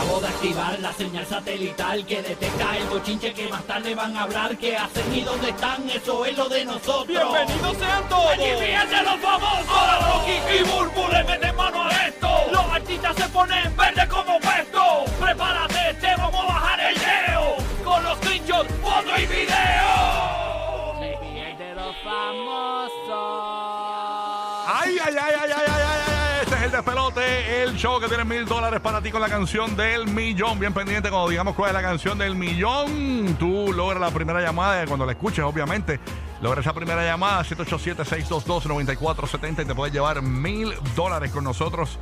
Acabo de activar la señal satelital que detecta el bochinche que más tarde van a hablar. ¿Qué hacen y dónde están? Eso es lo de nosotros. ¡Bienvenidos sean todos! ¡Allí fíjense los famosos! Ahora Rocky y Burbu le meten mano a esto. Los artistas se ponen verde como puesto. Prepárate, te vamos a bajar el leo. Con los screenshots, foto y video. De los famosos. Ay, ay, ay, ay, ay, despelote, el show que tiene mil dólares para ti con la canción del millón. Bien pendiente cuando digamos cuál es la canción del millón. Tú logras la primera llamada, cuando la escuches, obviamente. Logra esa primera llamada, 787-622-9470 y te puedes llevar mil dólares con nosotros.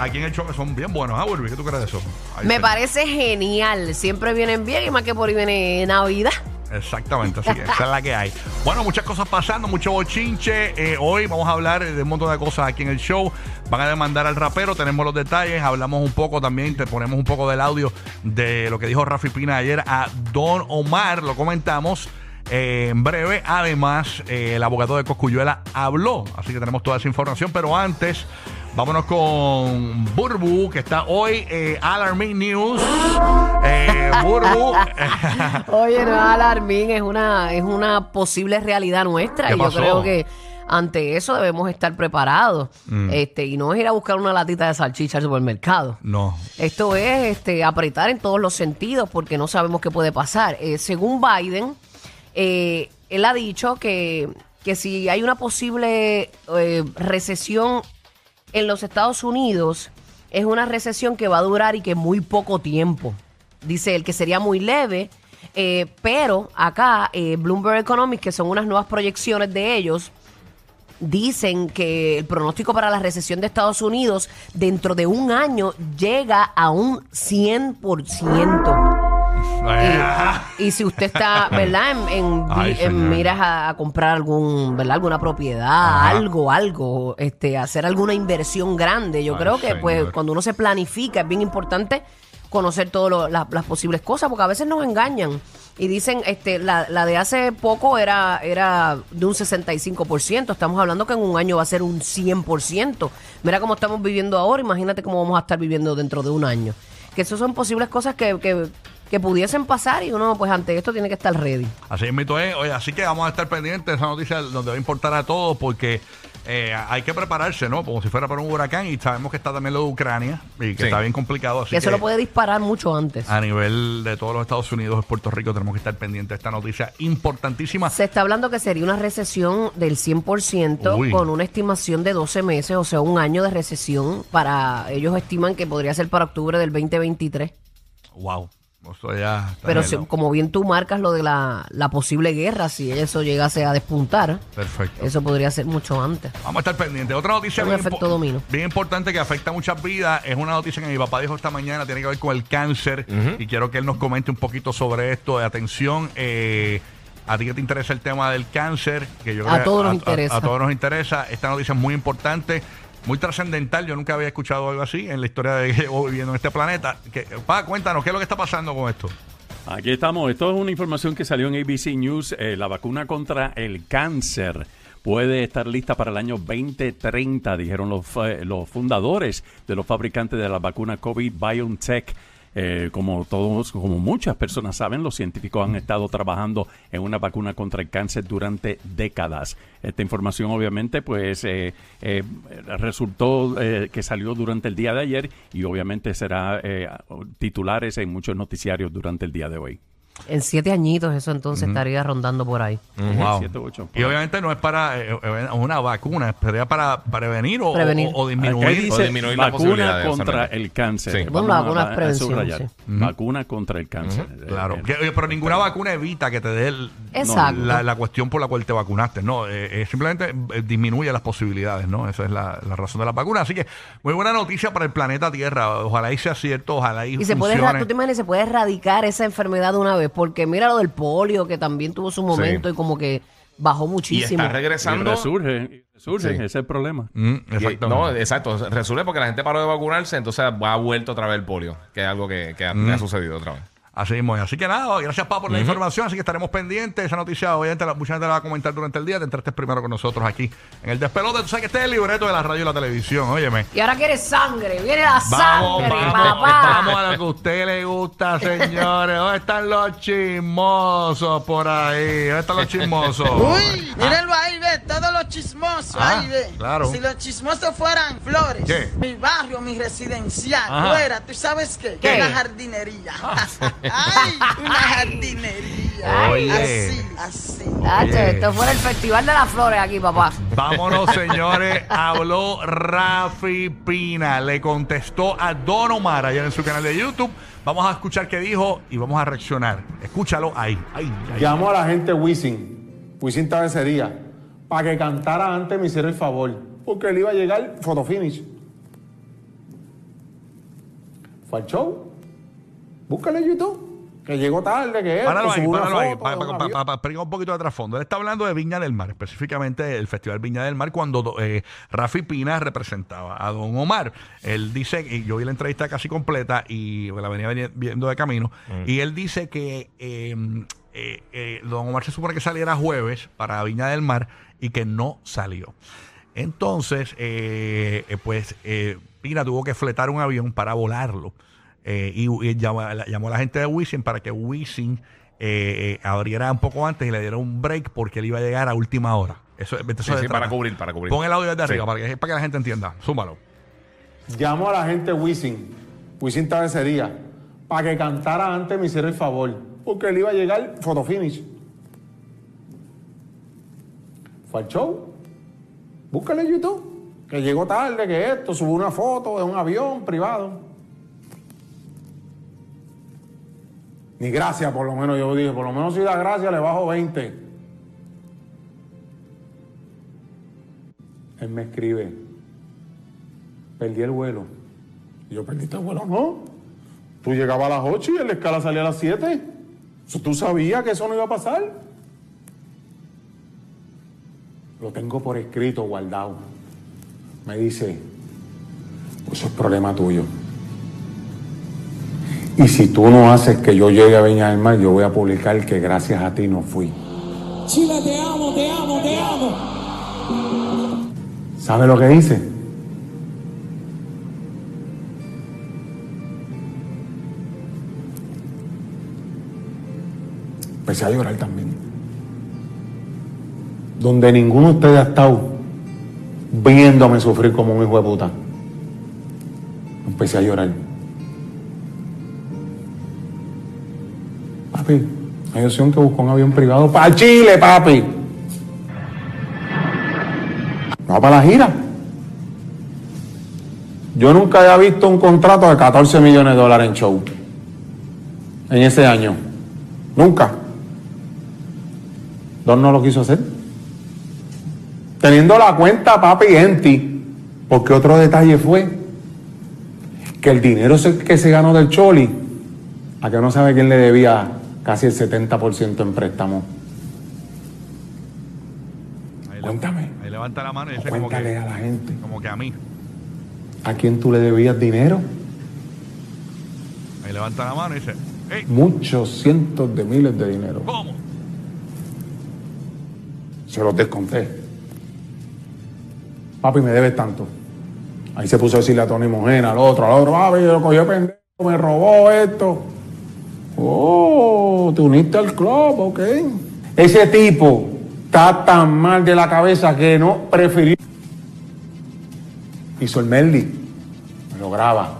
Aquí en el show que son bien buenos, ¿ah? ¿Qué tú crees de eso? Ahí Me parece genial. Siempre vienen bien y más que por ahí viene Navidad. Exactamente, así que esa es la que hay. Bueno, muchas cosas pasando, mucho bochinche. Eh, hoy vamos a hablar de un montón de cosas aquí en el show. Van a demandar al rapero, tenemos los detalles, hablamos un poco también, te ponemos un poco del audio de lo que dijo Rafi Pina ayer a Don Omar, lo comentamos. eh, en breve, además, eh, el abogado de Coscuyuela habló, así que tenemos toda esa información, pero antes, vámonos con Burbu, que está hoy, eh, Alarming News. Eh, Burbu, Oye, no es alarmín, es una, es una posible realidad nuestra. ¿Qué Y yo creo que ante eso debemos estar preparados. Mm. Este, y no es ir a buscar una latita de salchicha al supermercado. no, Esto es este, apretar en todos los sentidos porque no sabemos qué puede pasar. Eh, según Biden, eh, él ha dicho que, que si hay una posible eh, recesión en los Estados Unidos, es una recesión que va a durar y que muy poco tiempo. Dice él que sería muy leve, eh, pero acá eh, Bloomberg Economics, que son unas nuevas proyecciones de ellos, dicen que el pronóstico para la recesión de Estados Unidos dentro de un año llega a un 100%. Y, y si usted está, ¿verdad? En, en- Ay, en señor. miras a, a comprar algún, ¿verdad? Alguna propiedad, Ajá. algo, algo, este, hacer alguna inversión grande. Yo Ay, creo que, pues, cuando uno se planifica, es bien importante conocer todas las posibles cosas, porque a veces nos engañan. Y dicen, este, la, la de hace poco era, era de un 65%. Estamos hablando que en un año va a ser un 100%. Mira cómo estamos viviendo ahora, imagínate cómo vamos a estar viviendo dentro de un año. Que eso son posibles cosas que, que, que pudiesen pasar y uno, pues ante esto tiene que estar ready. Así es, mito es. Oye, así que vamos a estar pendientes de esa noticia donde va a importar a todos porque eh, hay que prepararse, ¿no? Como si fuera para un huracán y sabemos que está también lo de Ucrania y que Sí. está bien complicado. Así que eso lo puede disparar mucho antes. a nivel de todos los Estados Unidos y Puerto Rico tenemos que estar pendientes de esta noticia importantísima. Se está hablando que sería una recesión del 100% Uy. con una estimación de 12 meses, o sea, un año de recesión para ellos estiman que podría ser para octubre del 2023. Wow. Eso ya está Pero si- como bien tú marcas lo de la, la posible guerra, si eso llegase a despuntar, Perfecto. eso podría ser mucho antes. Vamos a estar pendientes. Otra noticia Un bien, efecto impo- dominó. bien importante que afecta a muchas vidas es una noticia que mi papá dijo esta mañana, tiene que ver con el cáncer y quiero que él nos comente un poquito sobre esto. De atención, eh, a ti que te interesa el tema del cáncer, que yo A creo todos que nos interesa. A, todos nos interesa. Esta noticia es muy importante. Muy trascendental, yo nunca había escuchado algo así en la historia de que llevo viviendo en este planeta. Que, pa, cuéntanos, ¿qué es lo que está pasando con esto? Aquí estamos. Esto es una información que salió en ABC News. Eh, la vacuna contra el cáncer puede estar lista para el año 2030, dijeron los, fa- los fundadores de los fabricantes de la vacuna COVID BioNTech. Eh, como todos, como muchas personas saben, los científicos han estado trabajando en una vacuna contra el cáncer durante décadas. Esta información, obviamente, pues eh, eh, resultó eh, que salió durante el día de ayer y obviamente será eh, titulares en muchos noticiarios durante el día de hoy. En siete añitos eso entonces estaría rondando por ahí. Wow. Siete, ocho. Y obviamente no es para eh, eh, una vacuna, sería para prevenir o, Prevenir. o- o disminuir. Aquí dice disminuir la posibilidad vacuna de contra el cáncer. Sí. Bueno, Vamos la a- vacuna es a prevención, subrayar. sí. Vacuna contra el cáncer. Eh, Claro, eh, Que, oye, pero ninguna vacuna evita que te dé el- Exacto. la, la cuestión por la cual te vacunaste, no, eh, eh, simplemente eh, disminuye las posibilidades, ¿no? Esa es la, la razón de la vacuna. Así que muy buena noticia para el planeta Tierra. Ojalá y sea cierto, ojalá y, Y se puede, funcione. erra- tú te imaginas, se puede erradicar esa enfermedad de una porque mira lo del polio, que también tuvo su momento y como que bajó Y muchísimo. está y regresando. resurge, resurge, Sí. ese es el problema. Mm, y- exactamente. no, exacto. Resuelve porque la gente paró de vacunarse, entonces ha vuelto otra vez el polio, que es algo que, que ha, Mm. ha sucedido otra vez. Así mismo. Así que nada, gracias Pablo por la información. Así que estaremos pendientes. Esa noticia, obviamente, la, mucha gente la va a comentar durante el día. Te entraste primero con nosotros aquí en el despelote. Tú sabes que este es el libreto de la radio y la televisión. Óyeme. Y ahora quiere sangre, viene la Vamos, sangre, vamos, papá. vamos a lo que a usted le gusta, señores. ¿Dónde están los chismosos por ahí? ¿Dónde están los chismosos? Uy, mírenlo ahí, ve, todos los chismosos, Ah, ahí ve. claro. Si los chismosos fueran flores, ¿Qué? mi barrio, mi residencial, Ajá. fuera, ¿tú sabes qué? ¿Qué? Una jardinería. Ay, una jardinería. Oye. Así, así. Oye. esto fue el Festival de las Flores aquí, papá. Vámonos, señores. Habló Rafi Pina. Le contestó a Don Omar ayer en su canal de YouTube. Vamos a escuchar qué dijo y vamos a reaccionar. Escúchalo ahí. ahí, ahí. Llamó a la gente Wisin. Wisin estaba ese día. Para que cantara antes me hiciera el favor. Porque él iba a llegar photo finish. Fue al show. Búscale en YouTube. Que llegó tarde, que es. Páralo ahí, páralo ahí, para un avión. explicar un poquito de trasfondo. Él está hablando de Viña del Mar, específicamente el Festival Viña del Mar, cuando eh, Rafi Pina representaba a Don Omar. Él dice, y yo vi la entrevista casi completa y la venía viendo de camino, y él dice que eh, eh, eh, Don Omar se supone que saliera jueves para Viña del Mar y que no salió. Entonces, eh, eh, pues eh, Pina tuvo que fletar un avión para volarlo. Eh, y, y llamó, a la- llamó a la gente de Wisin para que Wisin abriera un poco antes y le diera un break porque él iba a llegar a última hora. Eso, eso Sí, para cubrir, para cubrir. Pon el audio desde Sí. arriba para que, para que la gente entienda. Súmalo. Llamó a la gente Wisin. Wisin estaba ese día. Para que cantara antes me hiciera el favor. Porque él iba a llegar photo finish. Fue al show. Búscale en YouTube. Que llegó tarde, que esto, subió una foto de un avión privado. Ni gracias, por lo menos yo dije, por lo menos si da gracias le bajo 20. Él me escribe, perdí el vuelo. Yo, ¿perdiste el vuelo? No. Tú llegabas a las 8 y en la escala salía a las 7. ¿Tú sabías que eso no iba a pasar? Lo tengo por escrito, guardado. Me dice, pues eso es problema tuyo. Y si tú no haces que yo llegue a Viña del Mar, yo voy a publicar que gracias a ti no fui. Chile, te amo, te amo, te amo. ¿Sabe lo que dice? Empecé a llorar también. Donde ninguno de ustedes ha estado viéndome sufrir como un hijo de puta. Empecé a llorar. Papi, hay opción que busco un avión privado para Chile, papi. No para la gira. Yo nunca había visto un contrato de 14 millones de dólares en show. En ese año. Nunca. Don no lo quiso hacer. Teniendo la cuenta, papi, en ti. Porque otro detalle fue que el dinero que se ganó del Choli, a que no sabe quién le debía casi el 70% en préstamo. Ahí, Cuéntame. ahí levanta la mano y dice como que, a la gente. como que a mí. ¿A quién tú le debías dinero? Ahí levanta la mano y dice, hey, Muchos cientos de miles de dinero. ¿cómo? Se los desconté. Papi, me debes tanto. Ahí se puso a decirle a Tony Mojena, al otro, al otro, papi, lo cogió pendejo, me robó esto. Oh, te uniste al club, ok. Ese tipo está tan mal de la cabeza que no prefirió. Hizo el Melly, me lo graba.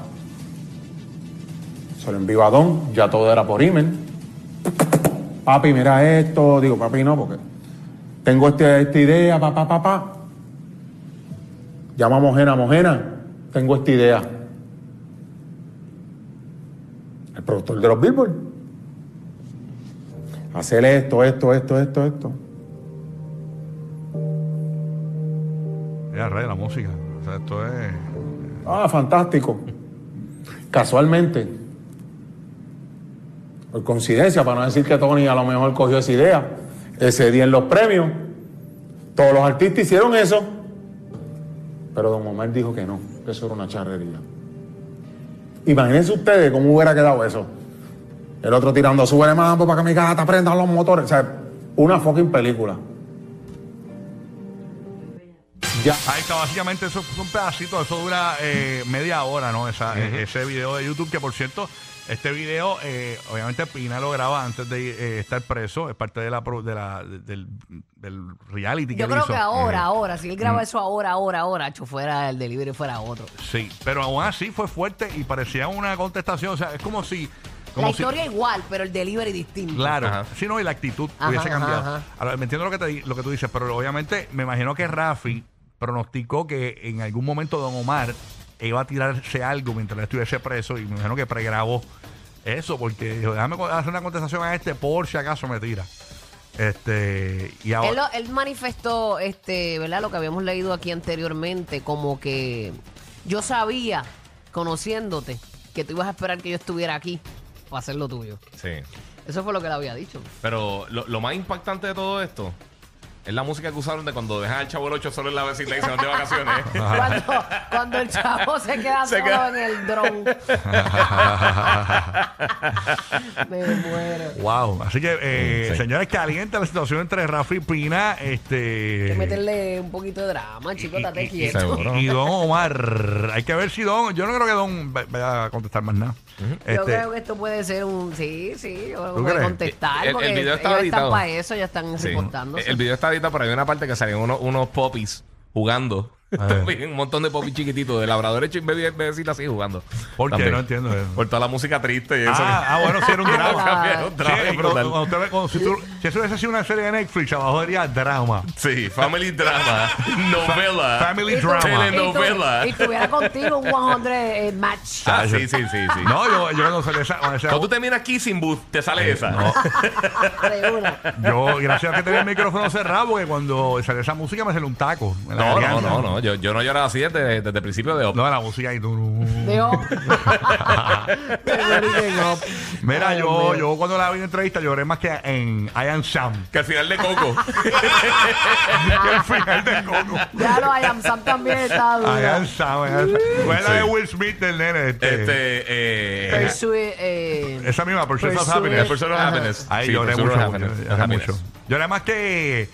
Se lo envió a Don, ya todo era por email. Papi, mira esto. Digo, papi, no, porque tengo este- esta idea, papá, papá. Llama a Mojena, Mojena, tengo esta idea. El productor de los Billboard. Hacer esto, esto, esto, esto, esto. Ya, rey, la música. O sea, esto es. Ah, fantástico. Casualmente, por coincidencia, para no decir que Tony a lo mejor cogió esa idea, ese día en los premios, todos los artistas hicieron eso, pero Don Omar dijo que no, que eso era una charrería. Imagínense ustedes cómo hubiera quedado eso. El otro tirando, súbele mambo para que mi gata prenda los motores. O sea, una fucking película. Ya. Ahí está, básicamente eso es un pedacito, eso dura eh, media hora, ¿no? Esa, ese video de YouTube, que por cierto, este video, eh, obviamente Pina lo graba antes de eh, estar preso, es parte de la, pro- de la del, del reality que Yo él creo hizo. que ahora, Eh, ahora, si él graba eso ahora, ahora, ahora, hecho fuera el delivery fuera otro. Sí, pero aún así fue fuerte y parecía una contestación, o sea, es como si... Como La si- historia igual, pero el delivery distinto. Claro, Ajá. sí, no, y la actitud Ajá, hubiese ajá, cambiado. ajá. Ahora, me entiendo lo que, te, di- lo que tú dices, pero obviamente me imagino que Rafi pronosticó que en algún momento Don Omar iba a tirarse algo mientras estuviese preso y me imagino que pregrabó eso porque dijo, déjame hacer una contestación a este por si acaso me tira. Este, y ahora... Él, lo- él manifestó, este, ¿verdad? Lo que habíamos leído aquí anteriormente, como que yo sabía, conociéndote, que tú ibas a esperar que yo estuviera aquí para hacer lo tuyo. Sí. Eso fue lo que él había dicho. Pero lo, lo más impactante de todo esto es la música que usaron de cuando dejan al chavo el 8 solo en la vecindad y se van de vacaciones. Cuando, cuando el chavo se queda Se solo queda- en el dron. Me muero. Wow, así que eh, Sí. señores, caliente la situación entre Rafi y Pina, Hay este que meterle un poquito de drama, chico, estate quieto. seguro. y Don Omar. Hay que ver si Don, yo no creo que Don va- vaya a contestar más nada. Yo Este, creo que esto puede ser un. Sí, sí, yo contestar. El- el porque video estaba ellos editado. están para eso, ya están Sí. reportándose. El video está editado, pero hay una parte que salían unos, unos popis jugando. un montón de popis chiquititos de labrador hecho y bebé- bebecitas así jugando. ¿Por qué? También. No entiendo eso. Por toda la música triste y eso. ah, ah, bueno, sí era un drama. Cambiaron Sí, drama brutal. cuando cuando si, tú- si eso hubiese sido una serie de Netflix, abajo diría drama. Sí, family drama, novela. Family drama. Telenovela. Y, tu- y tuviera contigo un 100 eh, match. Ah, sí, sí, sí, sí. No, yo, yo cuando salió esa, cuando esa- Cuando tú terminas Kissing Booth, te sale esa. no, De una. yo, gracias a que tenía el micrófono cerrado, porque cuando salió esa música me salió un taco. No, no, no, no. Yo, yo no lloraba así desde, desde el principio de Op. No, la música y tú. Digo. Mira, Ay, yo, Dios yo cuando la vi en entrevista lloré más que en I Am Sam. Que al final de Coco. que el final de Coco. Ya lo I Am Sam también está I Am duro. Sam. I Am Sam. ¿Cuál es la Sí. de Will Smith del nene? Este, este, eh. Pursue, eh, esa misma, Pursuit of. Happiness. Pursuit of. Happiness. Ahí Sí, lloré mucho. lloré mucho. Lloré más que,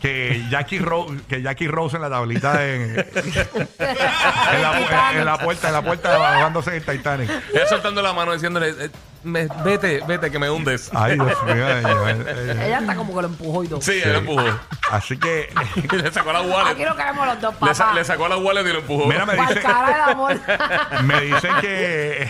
que Jackie Rose, que Jackie Rose en la tablita en, en, la, en la puerta, en la puerta bajándose en el Titanic. Ella soltando la mano diciéndole, eh, me- vete, vete, que me hundes. Ay, Dios mío. ay, ay, ay. ella está como que lo empujó y todo. Sí, él lo empujó. Así que, le sacó la Aquí wallet. no caemos los dos, Le, sa- papá. le sacó la wallet y lo empujó. mira, me dice, cara del amor. me dicen que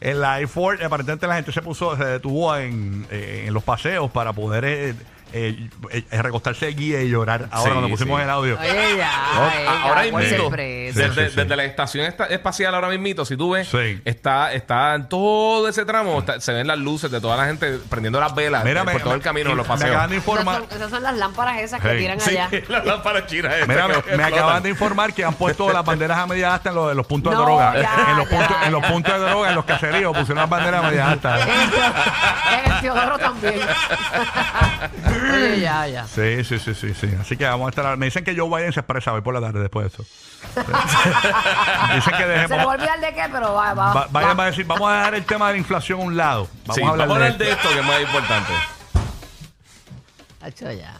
en la I-4 aparentemente la gente se puso, se detuvo en, en los paseos para poder eh, eh, eh, recostarse guía y llorar. Ahora Sí, cuando pusimos sí. el audio. Ya. No, ella, ahora ¿cuál mismo, sorpresa? Sí, desde, sí, sí. desde la estación esta- espacial ahora mismito, si tú ves, Sí. está, está en todo ese tramo, está- se ven las luces de toda la gente prendiendo las velas Mira, eh, me- por todo el me- camino en los me paseos. acaban de Esas informar. son, esas son las lámparas esas que Hey. tiran Sí, allá. la lámpara china esa Mira, que me, me explotan. acaban de informar que han puesto las banderas a media asta en los, en los puntos No, de droga. ya, en, los ya, puntos, en los ya. puntos de droga, en los caseríos, pusieron las banderas a media asta. En Teodoro también. Oye, ya, ya. Sí, sí, sí, sí, sí. Así que vamos a estar. Me dicen que Joe Biden se expresa hoy por la tarde después de eso. dicen que Se me va a dejemos. olvidar de qué, pero va, va. Biden va. va a decir, vamos a dejar el tema de la inflación a un lado. Vamos Sí, a hablar vamos a hablar de, de esto que es más importante.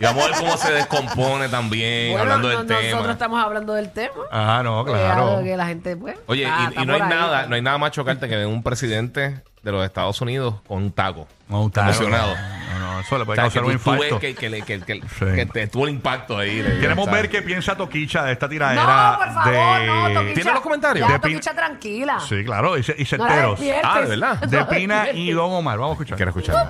Y vamos a ver cómo se descompone también, Bueno, hablando no- del nosotros tema. estamos hablando del tema. Ah, no, claro. que la gente, pues. Oye, y, no hay ahí. nada, no hay nada más chocante que ver un presidente de los Estados Unidos con un taco. No, claro, emocionado. No, no, eso le O puede sea, que causar un tú, tú ves infarto. que, que, le- que, que, Sí. que te tuvo el impacto ahí. le- Queremos ¿sabes? ver qué piensa Toquicha de esta tiradera. No, por favor, de... no, Toquicha. ¿Tiene los comentarios? Ya, De pin- Toquicha, tranquila. Sí, claro, y, ce- y No la certeros. despiertes. Ah, ¿de verdad? de No la Pina y despiertes. Don Omar. Vamos a escuchar. Quiero escuchar.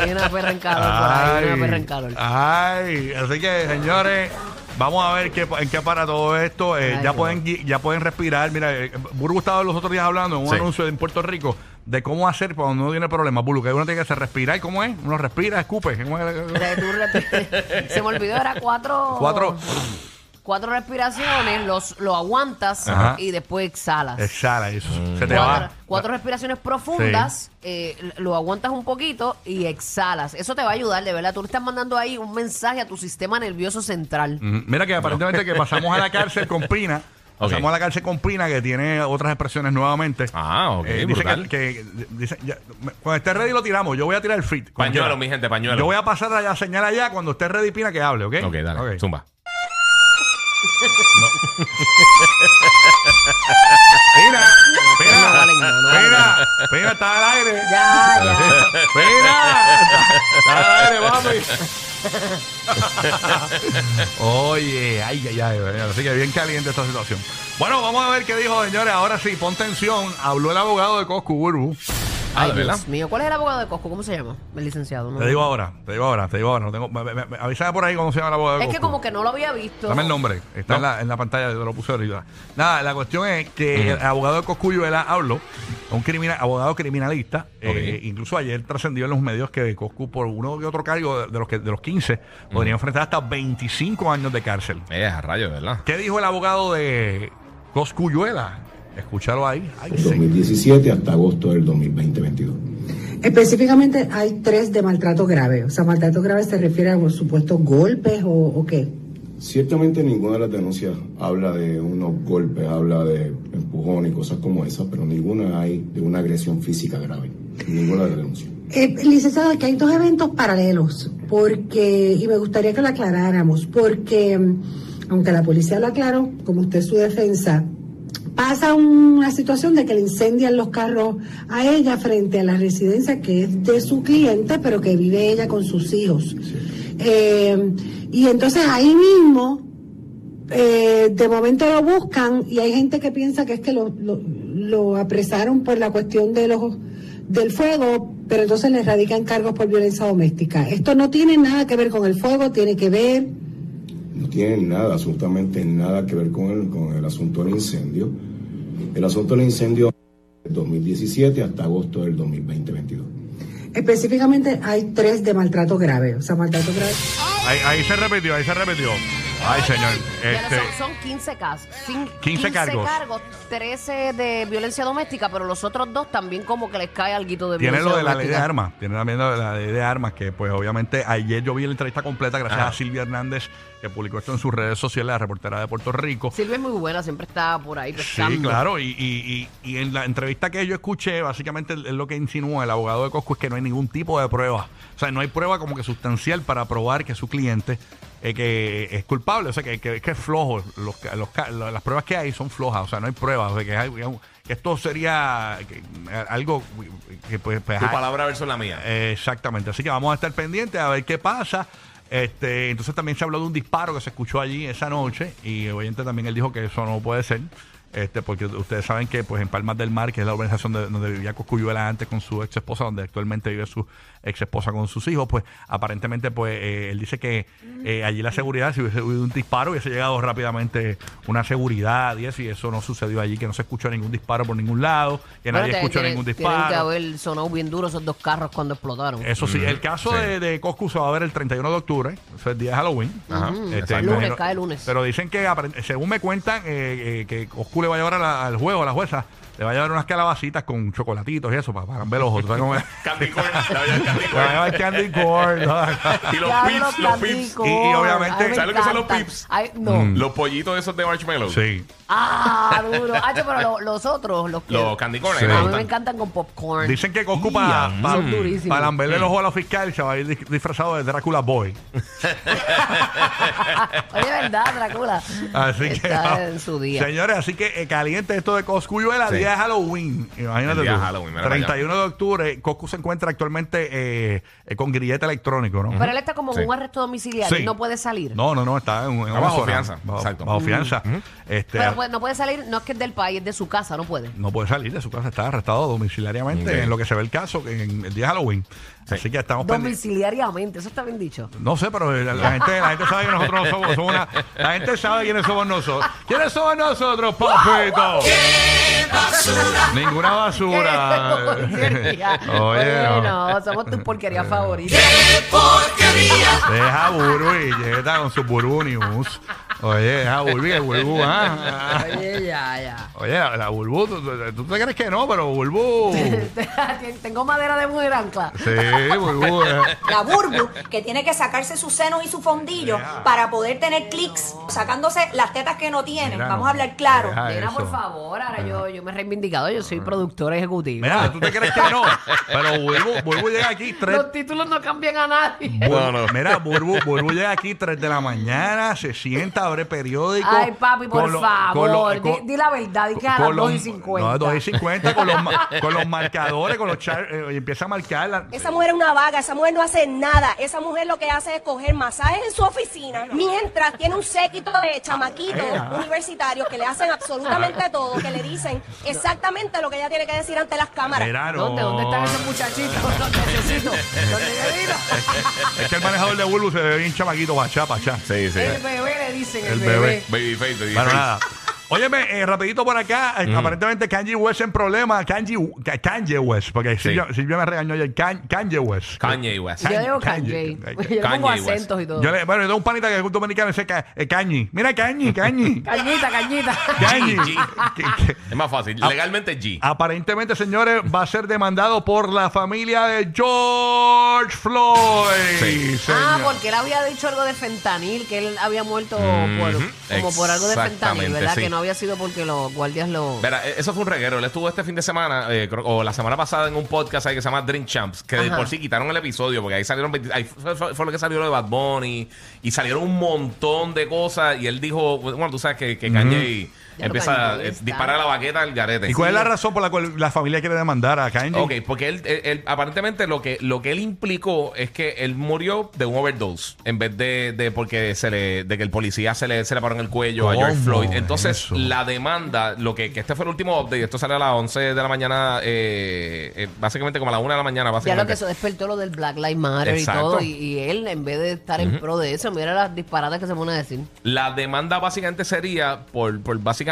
Hay una perra en calor por ahí, hay una perra en calor. ay, así que señores, vamos a ver qué, en qué para todo esto. Eh, Ay, ya no. pueden gui- ya pueden respirar. Mira, eh, Buru estaba los otros días hablando en un Sí. anuncio en Puerto Rico de cómo hacer cuando uno tiene problemas. Buru, que uno tiene que hacer respirar. ¿Cómo es? Uno respira, escupe. Se me olvidó, era cuatro. Cuatro. Cuatro respiraciones, los, lo aguantas Ajá. y después exhalas. Exhala eso. Mm. Se te Cuatro, va. cuatro respiraciones profundas, eh, lo aguantas un poquito y exhalas. Eso te va a ayudar, de verdad. Tú le estás mandando ahí un mensaje a tu sistema nervioso central. Mira que aparentemente que pasamos a la cárcel con Pina. Ok. Pasamos a la cárcel con Pina que tiene otras expresiones nuevamente. Ah, ok, Eh, dice brutal. que, que- dice, ya, me- cuando esté ready lo tiramos. Yo voy a tirar el fit. Cuando Pañuelo, quiera. mi gente, pañuelo. Yo voy a pasar allá, señal allá cuando esté ready Pina que hable, ¿ok? Ok, dale. Ok. Zumba. No vale. Pina, Pina, está al aire. Ya, ya. Pina, está al aire, papi. Oye, ay, ay, ay, ay, así que bien caliente esta situación. Bueno, vamos a ver qué dijo, señores. Ahora sí, pon tensión. Habló el abogado de Coscu Burbu. Ah, Ay. Dios mío. ¿Cuál es el abogado de Cosco? ¿Cómo se llama? El licenciado. ¿no? Te digo ahora, te digo ahora, te digo ahora. No tengo, me, me- me- avísame por ahí cómo se llama el abogado de Es que como que no lo había visto. Dame el nombre, está en, la, en la pantalla, yo lo puse ahorita. Nada, la cuestión es que el abogado de Coscuyuela habló, un criminal, abogado criminalista, eh, incluso ayer trascendió en los medios que Coscu por uno que otro cargo de, de los que de los 15 podría enfrentar hasta 25 años de cárcel. Eh, a rayos, ¿verdad? ¿Qué dijo el abogado de Coscuyuela? Escúchalo ahí. Ay, del sí. 2017 hasta agosto del 2020-22. Específicamente hay tres de maltrato grave. O sea, maltrato grave se refiere a por supuesto golpes o, o qué. Ciertamente ninguna de las denuncias habla de unos golpes, habla de empujón y cosas como esas, pero ninguna hay de una agresión física grave. Ninguna de las denuncias. Eh, licenciado, aquí hay dos eventos paralelos, porque, y me gustaría que lo aclaráramos, porque mm, aunque la policía lo aclaró, como usted es su defensa, pasa una situación de que le incendian los carros a ella frente a la residencia que es de su cliente, pero que vive ella con sus hijos. Eh, y entonces ahí mismo, eh, de momento lo buscan y hay gente que piensa que es que lo, lo, lo apresaron por la cuestión de los del fuego, pero entonces le radican cargos por violencia doméstica. Esto no tiene nada que ver con el fuego, tiene que ver No tiene nada, absolutamente nada que ver con el, con el asunto del incendio. El asunto del incendio del 2017 hasta agosto del 2020-22. Específicamente hay tres de maltrato grave. O sea, maltrato grave. Ahí, ahí se repitió, ahí se repitió. Ay, señor. Este, son, son 15 casos. Cin- 15 cargos. 13 de violencia doméstica, pero los otros dos también como que les cae algo de Tiene violencia lo de la ley de doméstica. armas, tiene también lo de la ley de armas, que pues obviamente ayer yo vi la entrevista completa gracias Ajá. a Silvia Hernández, que publicó esto en sus redes sociales, la reportera de Puerto Rico. Silvia es muy buena, siempre está por ahí Sí, pescando. claro, y, y, y, y en la entrevista que yo escuché, básicamente es lo que insinuó el abogado de Cosco es que no hay ningún tipo de prueba. O sea, no hay prueba como que sustancial para probar que su cliente eh, que es culpable. O sea, que, que, que es flojo. Los, los las pruebas que hay son flojas. O sea, no hay pruebas. O sea, que, hay- que esto sería algo que pues... pues, Tu hay- palabra versus la mía. eh, Exactamente, así que vamos a estar pendientes a ver qué pasa. Este, entonces también se habló de un disparo que se escuchó allí esa noche y obviamente también él dijo que eso no puede ser. Este, porque ustedes saben que pues en Palmas del Mar, que es la organización de- donde vivía Coscuyuela antes con su ex esposa, donde actualmente vive su ex esposa con sus hijos, pues aparentemente pues eh, él dice que eh, allí la seguridad, si hubiese habido un disparo, hubiese llegado rápidamente una seguridad y eso, y eso no sucedió allí, que no se escuchó ningún disparo por ningún lado, que Bueno, nadie te- escuchó tiene- ningún Tienen que disparo. haber sonado bien duro esos dos carros cuando explotaron. Eso sí, el caso Sí. de, de Coscu se va a ver el 31 de octubre, eso es el día de Halloween. Ajá. Ujú. Este, Lunes, imagino- cae lunes. Pero dicen que, según me cuentan, eh, eh, que Coscu le va a llevar al juego, a la jueza, le va a llevar unas calabacitas con chocolatitos y eso, para, para ver los ojos. Candy corn. Le va a llevar candy corn. Y los Ya, pips, los pips. Y- y obviamente- Ay, me ¿Sabes lo que son los encantan. pips? Ay, no. Los pollitos esos de marshmallow. Sí. Ah, duro. Ah, pero lo- los otros, los que... Los candy corn. Sí. ¿eh? A mí me encantan con popcorn. Dicen que Coscu para pa, son durísimos. pa lamberle el ojo a la fiscal se va a ir dis- disfrazado de Drácula Boy. Oye, ¿verdad, Drácula? Así que Está en su día. Señores, así que eh, caliente esto de Coscuyuela, Sí. Día de Halloween. Imagínate El día tú. de Halloween, mira para 31 de octubre, Coscu se encuentra actualmente eh, eh, con grillete electrónico, ¿no? Pero él está como en Sí. un arresto domiciliario Sí. y no puede salir. No, no, no, está en, en una bajo zona. fianza, Bajo, exacto. bajo fianza. Este, Pero pues, no puede salir, no es que es del país, es de su casa, no puede. no puede salir de su casa, está arrestado domiciliariamente Ok. en lo que se ve el caso que en el día de Halloween. Así que estamos pendientes. Domiciliariamente, eso está bien dicho. No sé, pero la, la gente, la gente sabe que nosotros no somos, somos una. La gente sabe quiénes somos nosotros. ¿Quiénes somos nosotros, papito? Ninguna basura. Porquería. Oye, no. Oye, no, somos tu porquería favorita. Deja Buru y Jetta con sus Buru News. Oye, a Bulbu, que Bulbu, ah. Oye, ya, ya. Oye, la, la Bulbu, ¿tú, tú- tú te crees que no, pero Bulbu. Tengo madera de mujer ancla. Sí, Bulbu. eh. La Burbu, que tiene que sacarse sus senos y su fondillo para poder tener clics, sacándose las tetas que no tiene. Mira, Vamos a hablar claro. Deja Nena, por favor, ahora yo, yo me he reivindicado, yo soy productora ejecutiva. Mira, tú te crees que no, pero Bulbu, Bulbu llega aquí tres. Los títulos no cambian a nadie. Bul- Mira, Burbu, Burbu llega aquí 3 de la mañana, se sienta, abre periódico. Ay, papi, por lo- favor, lo- di, con- di la verdad, di que a las con los- 2 y 50. No, 2 y 50, con los, ma- con los marcadores, con los char- eh, y empieza a marcar. la- Esa mujer es una vaga, esa mujer no hace nada. Esa mujer lo que hace es coger masajes en su oficina, mientras tiene un séquito de chamaquitos universitarios que le hacen absolutamente todo, que le dicen exactamente lo que ella tiene que decir ante las cámaras. ¿Dónde, ¿Dónde están esos muchachitos? Los necesito. ¿Dónde yo digo? Es que el manejador de Burbu se ve bien chamaquito, pachá, pachá. Sí, sí. El bebé le dicen, el, El bebé. bebé. Babyface, babyface. Bueno, nada. Óyeme, eh, rapidito por acá, eh, aparentemente Kanye West en problema, Kanye, Ka- Kanye West, porque Sí. Silvia, Silvia me regañó ayer, Kan- Kanye West. Kanye West. Yo digo Kanye. Yo le pongo Kanye West. acentos y todo. Yo le, bueno, yo tengo un panita que es un dominicano, ese ca, eh, Kanye. Mira, Kanye, Kanye. Cañita, cañita. Kanye. G. Que- que- Es más fácil. Ah. Legalmente G. Aparentemente, señores, va a ser demandado por la familia de George Floyd. Sí. Ah, señor. porque él había dicho algo de fentanil, que él había muerto por, como por algo de fentanil, Exactamente, ¿verdad? sí. Que no había sido porque los guardias lo... Verá, eh, eso fue un reguero. Él estuvo este fin de semana, eh, creo- o la semana pasada, en un podcast ahí que se llama Drink Champs, que de Ajá. por sí quitaron el episodio, porque ahí salieron. 20 ahí fue, fue- fue lo que salió lo de Bad Bunny, y salieron un montón de cosas. Y él dijo, bueno, tú sabes que, que Kanye empieza a eh, disparar la baqueta al garete. ¿Y cuál es la razón por la cual la familia quiere demandar a Kanye? Ok, porque él, él- él- aparentemente lo que, lo que él implicó es que él murió de un overdose en vez de, de porque se le, de que el policía se le, se le paró en el cuello a George ¿Cómo Floyd. es Entonces, eso? la demanda, lo que, que este fue el último update, esto sale a las 11 de la mañana, eh, eh, básicamente como a la 1 de la mañana, Ya lo básicamente. que eso despertó lo del Black Lives Matter Exacto. y todo, y, y él, en vez de estar en pro de eso, mira las disparadas que se pone a decir. La demanda básicamente sería por, por básicamente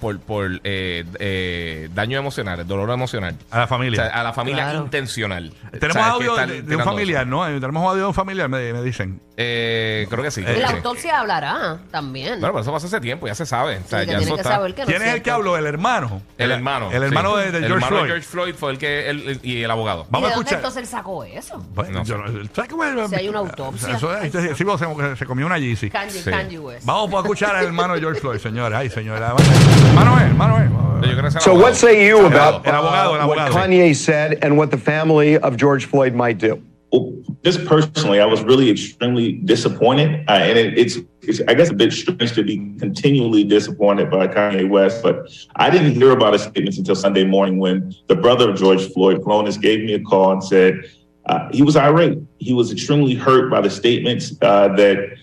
por, por eh, eh, daño emocional, dolor emocional. A la O familia. sea, a la familia Claro. intencional. Tenemos ¿Sabes? Que audio están de, de un tirando familiar, ¿no? Eh, Tenemos audio de un familiar, me, me dicen. Eh, creo que sí. Y creo la sí. autopsia hablará también. Bueno, pero eso pasó hace tiempo, ya se sabe. O sea, Sí, que ya tiene eso que está- saber que no ¿Quién es el cierto. que habló? ¿El hermano? El hermano. El hermano sí. de, de el George hermano de Floyd. George Floyd fue el que. el- y el abogado. ¿Y Vamos de a dónde escuchar. entonces él sacó eso? Bueno, yo no- ¿sabes cómo es? Si hay una autopsia. Eso es, entonces, sí, se, se comió una Yeezy. Kanye, Sí. Kanye West. Vamos a escuchar al hermano de George Floyd, señores. Ay, señora. Manuel, Manuel. Yo creo que ese So, what say you about El abogado, el uh, what. Kanye said and what the family of George Floyd might do? Well, just personally, I was really extremely disappointed, uh, and it, it's, it's, I guess, a bit strange to be continually disappointed by Kanye West. But I didn't hear about his statements until Sunday morning when the brother of George Floyd, Clonis, gave me a call and said uh, he was irate. He was extremely hurt by the statements uh, that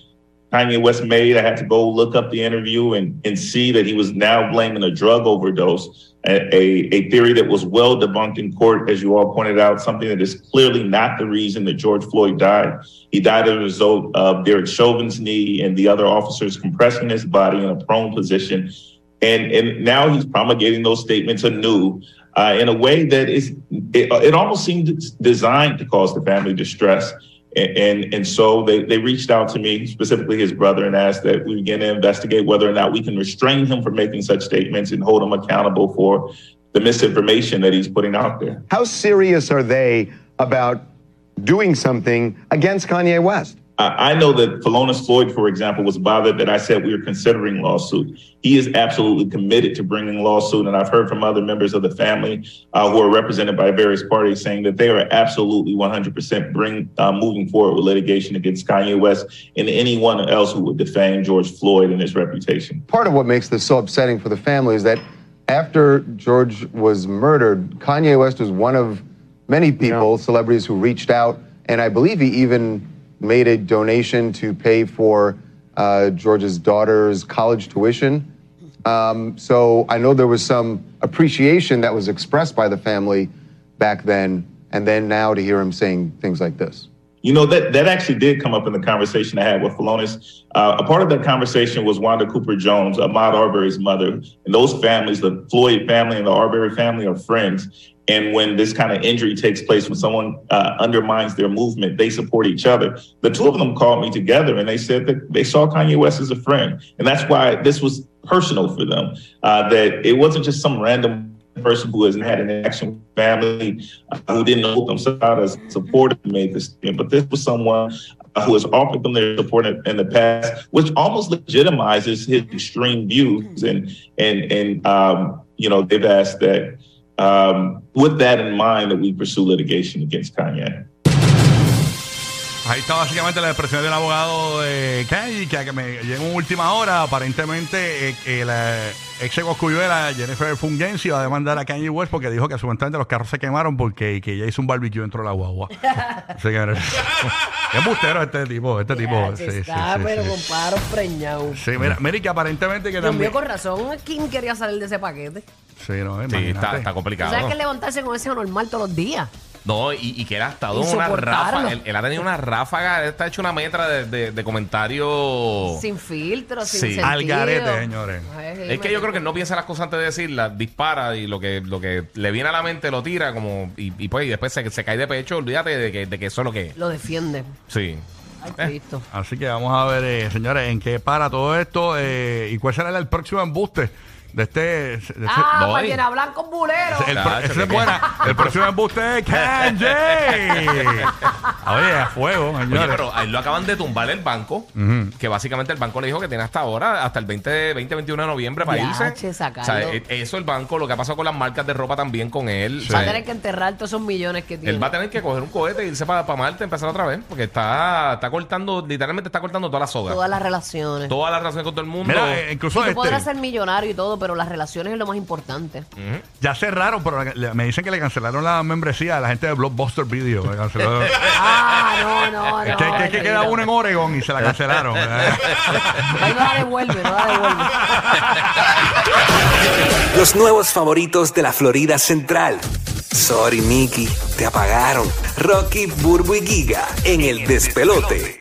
Kanye West made. I had to go look up the interview and, and see that he was now blaming a drug overdose, a, a, a theory that was well debunked in court, as you all pointed out, something that is clearly not the reason that George Floyd died. He died as a result of Derek Chauvin's knee and the other officers compressing his body in a prone position. And, and now he's promulgating those statements anew uh, in a way that is, it, it almost seemed designed to cause the family distress. And, and so they, they reached out to me, specifically his brother, and asked that we begin to investigate whether or not we can restrain him from making such statements and hold him accountable for the misinformation that he's putting out there. How serious are they about doing something against Kanye West? I I know that Phalonis Floyd, for example, was bothered that I said we were considering lawsuit. He is absolutely committed to bringing lawsuit, and I've heard from other members of the family uh, who are represented by various parties saying that they are absolutely 100% bring uh, moving forward with litigation against Kanye West and anyone else who would defame George Floyd and his reputation. Part of what makes this so upsetting for the family is that after George was murdered, Kanye West was one of many people, celebrities who reached out, and I believe he even made a donation to pay for uh, George's daughter's college tuition. Um, so I know there was some appreciation that was expressed by the family back then, and then now to hear him saying things like this. You know that that actually did come up in the conversation I had with Phalonis. Uh, a part of that conversation was Wanda Cooper Jones, Ahmaud Arbery's mother, and those families, the Floyd family and the Arbery family, are friends. And when this kind of injury takes place, when someone uh, undermines their movement, they support each other. The two of them called me together and they said that they saw Kanye West as a friend. And that's why this was personal for them, uh, that it wasn't just some random person who hasn't had an with family, uh, who didn't know themselves out as supportive made this statement, but this was someone uh, who has offered them their support in, in the past, which almost legitimizes his extreme views. And, and, and um, you know, they've asked that um, with that in mind that we pursue litigation against Kanye. Ahí está básicamente la expresión del abogado de Kanye, que, que me llegó en última hora. Aparentemente, eh, eh, la ex Coscuyuela, Jennifer Fungensi, va a demandar a Kanye West porque dijo que supuestamente los carros se quemaron porque que ella hizo un barbecue dentro de la guagua. Así que, es bustero este tipo, este tipo. Ya, Sí, sí, está, sí, pero sí. con paro preñado. Sí, mira, mira y que aparentemente que Dios mío, también. con razón, ¿quién quería salir de ese paquete? Sí, no, Sí, imagínate. está, está ¿Tú complicado. sabes que levantarse con ese normal todos los días? No, y, y que él ha estado en una ráfaga. Él, él ha tenido una ráfaga. Él está hecho una metra de, de, de comentarios. Sin filtro, sin Sí. sentido. Al garete, señores. Ay, Es que yo creo que no piensa las cosas antes de decirlas, dispara y lo que, lo que le viene a la mente lo tira como y, y pues y después se, se cae de pecho. Olvídate de que, de que eso es lo que es. Lo defiende. Sí. Ay, Eh. Cristo. Así que vamos a ver, eh, señores, en qué para todo esto eh, y cuál será el próximo embuste de este. de este- Ah, voy. para llenar blanco bulero. el, pro- Chacho, ese es buena. El próximo embuste es Kanye. Oye, a fuego, Oye, señores. pero ahí lo acaban de tumbar el banco, que básicamente el banco le dijo que tiene hasta ahora, hasta el 20, 20 21 de noviembre para Ya, irse. che, sacarlo. O sea, e- eso el banco, lo que ha pasado con las marcas de ropa también con él. o Va a tener que enterrar todos esos millones que tiene. Él va a tener que coger un cohete e irse para, para Marte, empezar otra vez, porque está, está cortando, literalmente está cortando todas las sogas. Todas las relaciones. Todas las relaciones con todo el mundo. Mira, eh, incluso Tú podrás este, ser millonario y todo, pero las relaciones es lo más importante. Ujú. ya cerraron, pero le- me dicen que le cancelaron la membresía a la gente de Blockbuster Video. Le Ah, no, no, no. es que, que- que queda uno en Oregon y se la cancelaron. Ahí no la devuelve, no la devuelve. Los nuevos favoritos de la Florida Central. Sorry, Mickey, te apagaron. Rocky, Burbu y Giga en el despelote.